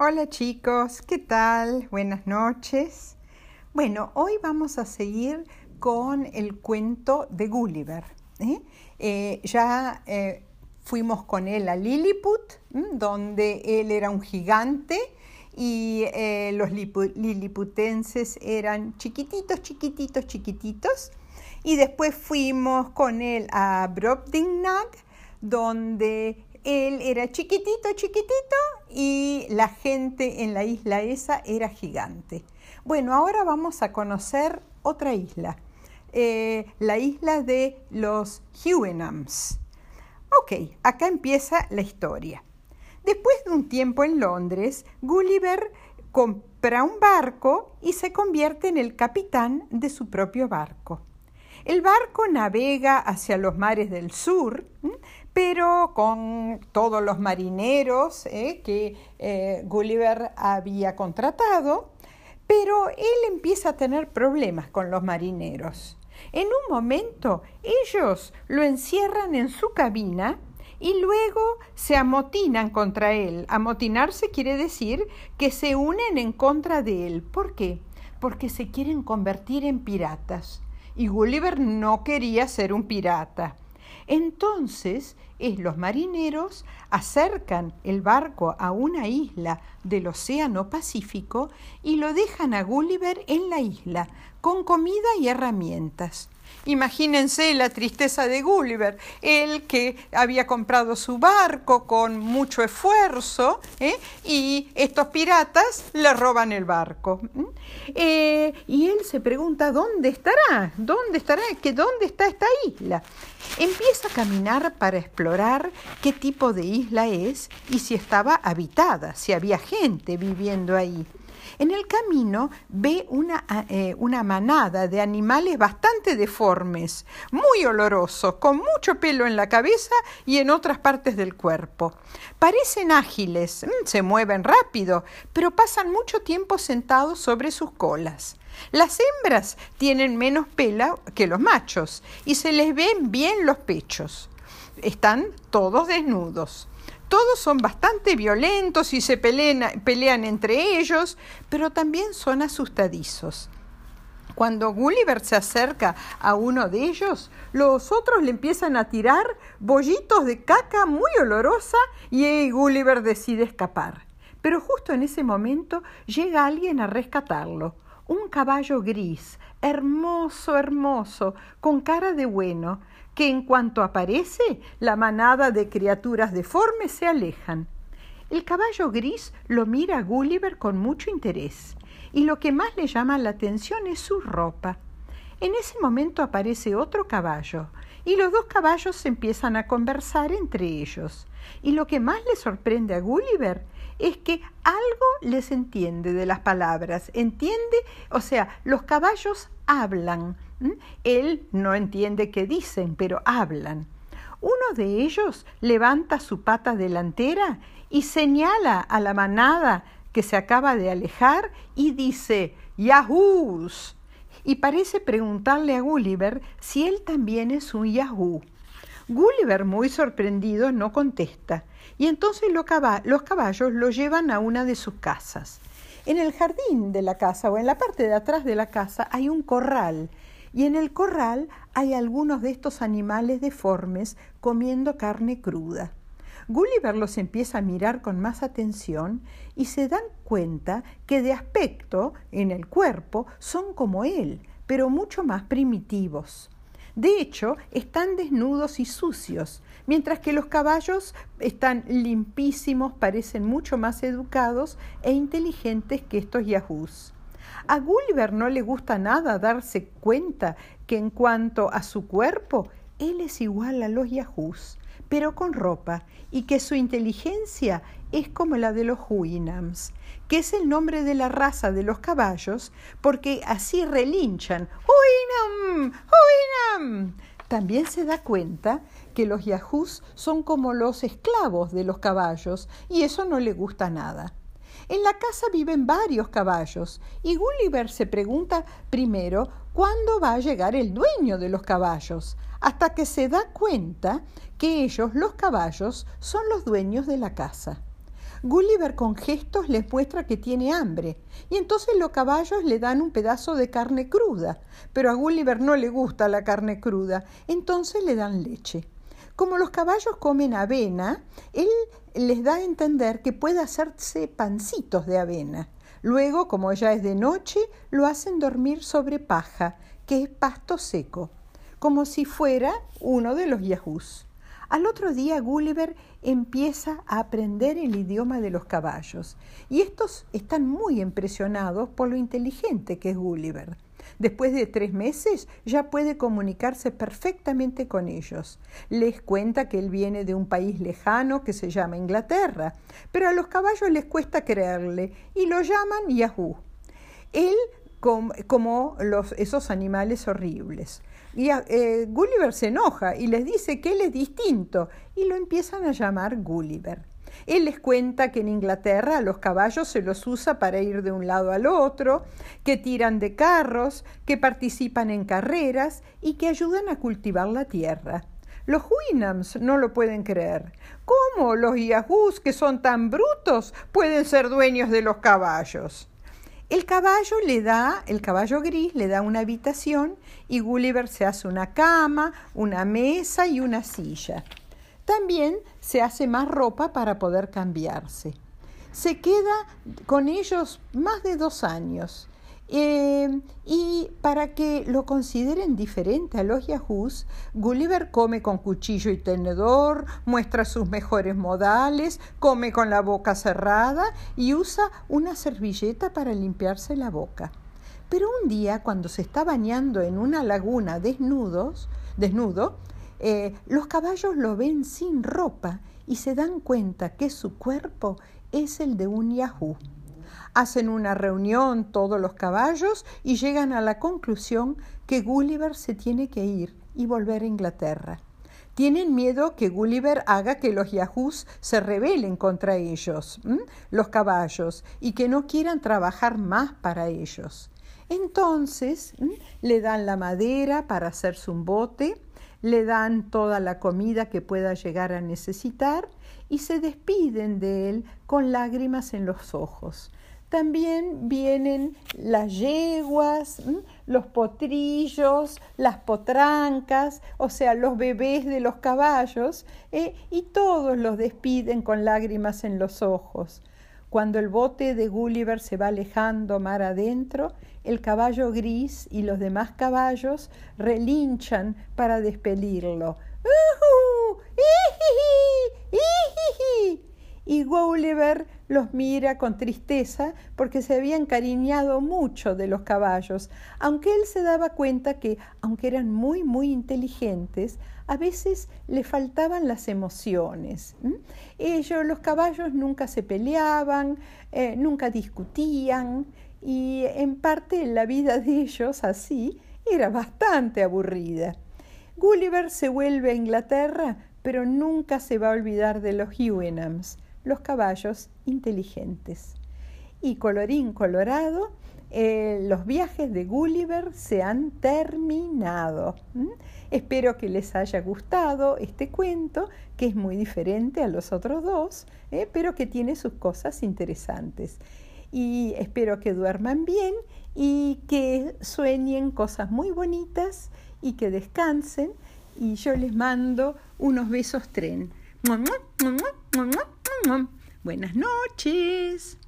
Hola chicos, ¿qué tal? Buenas noches. Bueno, hoy vamos a seguir con el cuento de Gulliver. ¿eh? Eh, ya eh, fuimos con él a Lilliput, donde él era un gigante y los liliputenses eran chiquititos, chiquititos, chiquititos. Y después fuimos con él a Brobdingnag, donde él era chiquitito, chiquitito y la gente en la isla esa era gigante. Bueno, ahora vamos a conocer otra isla, eh, la isla de los Huenams. Ok, acá empieza la historia. Después de un tiempo en Londres, Gulliver compra un barco y se convierte en el capitán de su propio barco. El barco navega hacia los mares del sur, pero con todos los marineros eh, que eh, Gulliver había contratado, pero él empieza a tener problemas con los marineros. En un momento ellos lo encierran en su cabina y luego se amotinan contra él. Amotinarse quiere decir que se unen en contra de él. ¿Por qué? Porque se quieren convertir en piratas. Y Gulliver no quería ser un pirata. Entonces los marineros acercan el barco a una isla del Océano Pacífico y lo dejan a Gulliver en la isla, con comida y herramientas. Imagínense la tristeza de Gulliver, él que había comprado su barco con mucho esfuerzo ¿eh? y estos piratas le roban el barco. Eh, y él se pregunta, ¿dónde estará? ¿Dónde estará? ¿Que ¿Dónde está esta isla? Empieza a caminar para explorar qué tipo de isla es y si estaba habitada, si había gente viviendo ahí. En el camino ve una, eh, una, manada de animales bastante deformes, muy olorosos, con mucho pelo en la cabeza y en otras partes del cuerpo. Parecen ágiles, mm, se mueven rápido, pero pasan mucho tiempo sentados sobre sus colas. Las hembras tienen menos pelo que los machos y se les ven bien los pechos. Están todos desnudos. Todos son bastante violentos y se pelean, entre ellos, pero también son asustadizos. Cuando Gulliver se acerca a uno de ellos, los otros le empiezan a tirar bollitos de caca muy olorosa y Gulliver decide escapar. Pero justo en ese momento llega alguien a rescatarlo. Un caballo gris, hermoso, hermoso, con cara de bueno, que en cuanto aparece, la manada de criaturas deformes se alejan. El caballo gris lo mira a Gulliver con mucho interés, y lo que más le llama la atención es su ropa. En ese momento aparece otro caballo, y los dos caballos empiezan a conversar entre ellos. Y lo que más le sorprende a Gulliver es que algo les entiende de las palabras. Entiende, o sea, los caballos hablan, él no entiende qué dicen, pero hablan. Uno de ellos levanta su pata delantera y señala a la manada que se acaba de alejar y dice Yahoos. Y parece preguntarle a Gulliver si él también es un Yahoo. Gulliver, muy sorprendido, no contesta, y entonces los caballos lo llevan a una de sus casas. En el jardín de la casa o en la parte de atrás de la casa hay un corral y en el corral hay algunos de estos animales deformes comiendo carne cruda. Gulliver los empieza a mirar con más atención y se dan cuenta que de aspecto, en el cuerpo, son como él, pero mucho más primitivos. De hecho, están desnudos y sucios, mientras que los caballos están limpísimos, parecen mucho más educados e inteligentes que estos yahoos. A Gulliver no le gusta nada darse cuenta que en cuanto a su cuerpo, él es igual a los yahoos, pero con ropa, y que su inteligencia es como la de los Huinams, que es el nombre de la raza de los caballos, porque así relinchan. ¡Huinam! ¡Huinam! También se da cuenta que los yahoos son como los esclavos de los caballos, y eso no le gusta nada. En la casa viven varios caballos y Gulliver se pregunta primero cuándo va a llegar el dueño de los caballos, hasta que se da cuenta que ellos, los caballos, son los dueños de la casa. Gulliver con gestos les muestra que tiene hambre y entonces los caballos le dan un pedazo de carne cruda, pero a Gulliver no le gusta la carne cruda, entonces le dan leche. Como los caballos comen avena, él les da a entender que puede hacerse pancitos de avena. Luego, como ya es de noche, lo hacen dormir sobre paja, que es pasto seco, como si fuera uno de los yahoos. Al otro día Gulliver empieza a aprender el idioma de los caballos y estos están muy impresionados por lo inteligente que es Gulliver. Después de tres meses ya puede comunicarse perfectamente con ellos. Les cuenta que él viene de un país lejano que se llama Inglaterra, pero a los caballos les cuesta creerle y lo llaman Yahoo. Él como, los, esos animales horribles. Y eh, Gulliver se enoja y les dice que él es distinto y lo empiezan a llamar Gulliver. Él les cuenta que en Inglaterra a los caballos se los usa para ir de un lado al otro, que tiran de carros, que participan en carreras y que ayudan a cultivar la tierra. Los Winams no lo pueden creer. ¿Cómo los Yahoos, que son tan brutos, pueden ser dueños de los caballos? El caballo le da, el caballo gris le da una habitación y Gulliver se hace una cama, una mesa y una silla. También se hace más ropa para poder cambiarse. Se queda con ellos más de dos años. Eh, y para que lo consideren diferente a los yahoos, Gulliver come con cuchillo y tenedor, muestra sus mejores modales, come con la boca cerrada y usa una servilleta para limpiarse la boca. Pero un día, cuando se está bañando en una laguna desnudos, desnudo, eh, los caballos lo ven sin ropa y se dan cuenta que su cuerpo es el de un yahoo. Hacen una reunión todos los caballos y llegan a la conclusión que Gulliver se tiene que ir y volver a Inglaterra. Tienen miedo que Gulliver haga que los yahoos se rebelen contra ellos, los caballos, y que no quieran trabajar más para ellos. Entonces le dan la madera para hacerse un bote, le dan toda la comida que pueda llegar a necesitar y se despiden de él con lágrimas en los ojos. También vienen las yeguas, los potrillos, las potrancas, o sea, los bebés de los caballos, eh, y todos los despiden con lágrimas en los ojos. Cuando el bote de Gulliver se va alejando mar adentro, el caballo gris y los demás caballos relinchan para despedirlo. Y Gulliver los mira con tristeza porque se había encariñado mucho de los caballos, aunque él se daba cuenta que, aunque eran muy, muy inteligentes, a veces le faltaban las emociones. Ellos, los caballos, nunca se peleaban, eh, nunca discutían, y en parte la vida de ellos así era bastante aburrida. Gulliver se vuelve a Inglaterra, pero nunca se va a olvidar de los Hewinams los caballos inteligentes. Y colorín colorado, eh, los viajes de Gulliver se han terminado. Espero que les haya gustado este cuento, que es muy diferente a los otros dos, eh, pero que tiene sus cosas interesantes. Y espero que duerman bien y que sueñen cosas muy bonitas y que descansen. Y yo les mando unos besos tren. Buenas noches.